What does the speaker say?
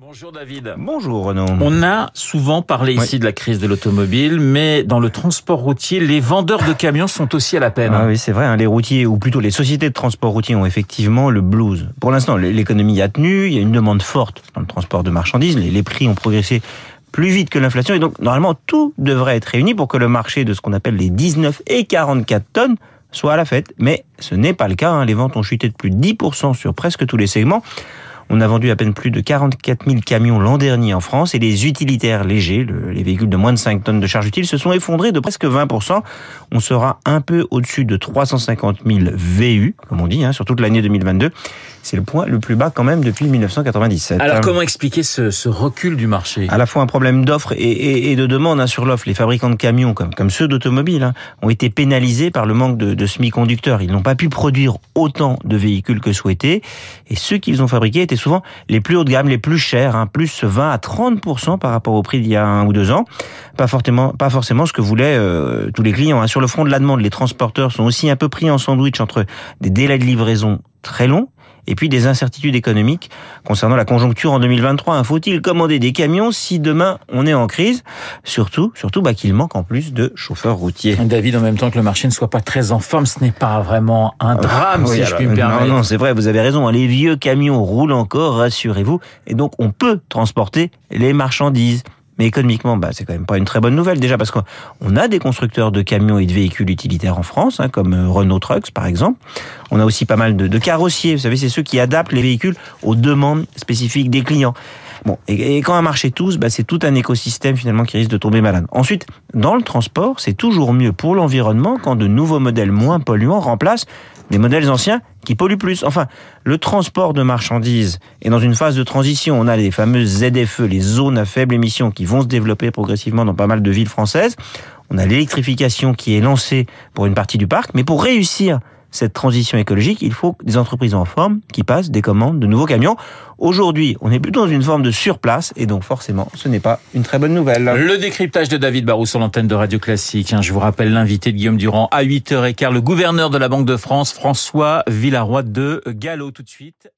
Bonjour David. Bonjour Renaud. On a souvent parlé ici de la crise de l'automobile, mais dans le transport routier, les vendeurs de camions sont aussi à la peine. Ah oui, c'est vrai, hein, les routiers, ou plutôt les sociétés de transport routier ont effectivement le blues. Pour l'instant, l'économie a tenu, il y a une demande forte dans le transport de marchandises, les, les prix ont progressé plus vite que l'inflation, et donc normalement tout devrait être réuni pour que le marché de ce qu'on appelle les 19 et 44 tonnes soit à la fête. Mais ce n'est pas le cas, hein. les ventes ont chuté de plus de 10% sur presque tous les segments. On a vendu à peine plus de 44 000 camions l'an dernier en France et les utilitaires légers, le- les véhicules de moins de 5 tonnes de charge utile, se sont effondrés de presque 20%. On sera un peu au-dessus de 350 000 VU, comme on dit, hein, sur toute l'année 2022. C'est le point le plus bas quand même depuis 1997. Alors hein. comment expliquer ce, ce recul du marché? À la fois un problème d'offre et, et- et de demande hein, sur l'offre. Les fabricants de camions, comme, comme ceux d'automobiles, hein, ont été pénalisés par le manque de, de semi-conducteurs. Ils n'ont pas pu produire autant de véhicules que souhaité. Et ceux qu'ils ont fabriqués étaient souvent les plus haut de gamme, les plus chers, hein, plus 20 à 30% par rapport au prix d'il y a un ou deux ans. Pas forcément, pas forcément ce que voulaient euh, tous les clients. hein. Sur le front de la demande, les transporteurs sont aussi un peu pris en sandwich entre des délais de livraison très longs et puis des incertitudes économiques concernant la conjoncture en 2023. hein. Faut-il commander des camions si demain on est en crise? Surtout, surtout bah, qu'il manque en plus de chauffeurs routiers. David, en même temps que le marché ne soit pas très en forme, ce n'est pas vraiment un drame, Oui, si je puis me non, permettre. Non, c'est vrai, vous avez raison. hein. Les vieux camions roulent encore, rassurez-vous. Et donc, on peut transporter les marchandises. Mais économiquement, bah, c'est quand même pas une très bonne nouvelle. Déjà parce qu'on a des constructeurs de camions et de véhicules utilitaires en France, hein, comme euh, Renault Trucks par exemple. On a aussi pas mal de, carrossiers. Vous savez, c'est ceux qui adaptent les véhicules aux demandes spécifiques des clients. Bon, et, et quand un marché tousse, bah, c'est tout un écosystème finalement qui risque de tomber malade. Ensuite, dans le transport, c'est toujours mieux pour l'environnement quand de nouveaux modèles moins polluants remplacent des modèles anciens qui polluent plus. Enfin, le transport de marchandises est dans une phase de transition. On a les fameuses ZFE, les zones à faible émission, qui vont se développer progressivement dans pas mal de villes françaises. On a l'électrification qui est lancée pour une partie du parc, mais pour réussir cette transition écologique, il faut des entreprises en forme qui passent des commandes de nouveaux camions. Aujourd'hui, on est plutôt dans une forme de surplace et donc forcément, ce n'est pas une très bonne nouvelle. Le décryptage de David Barrou sur l'antenne de Radio Classique. Hein, Je vous rappelle l'invité de Guillaume Durand à 8h15, le gouverneur de la Banque de France, François Villaroy de Gallo. Tout de suite.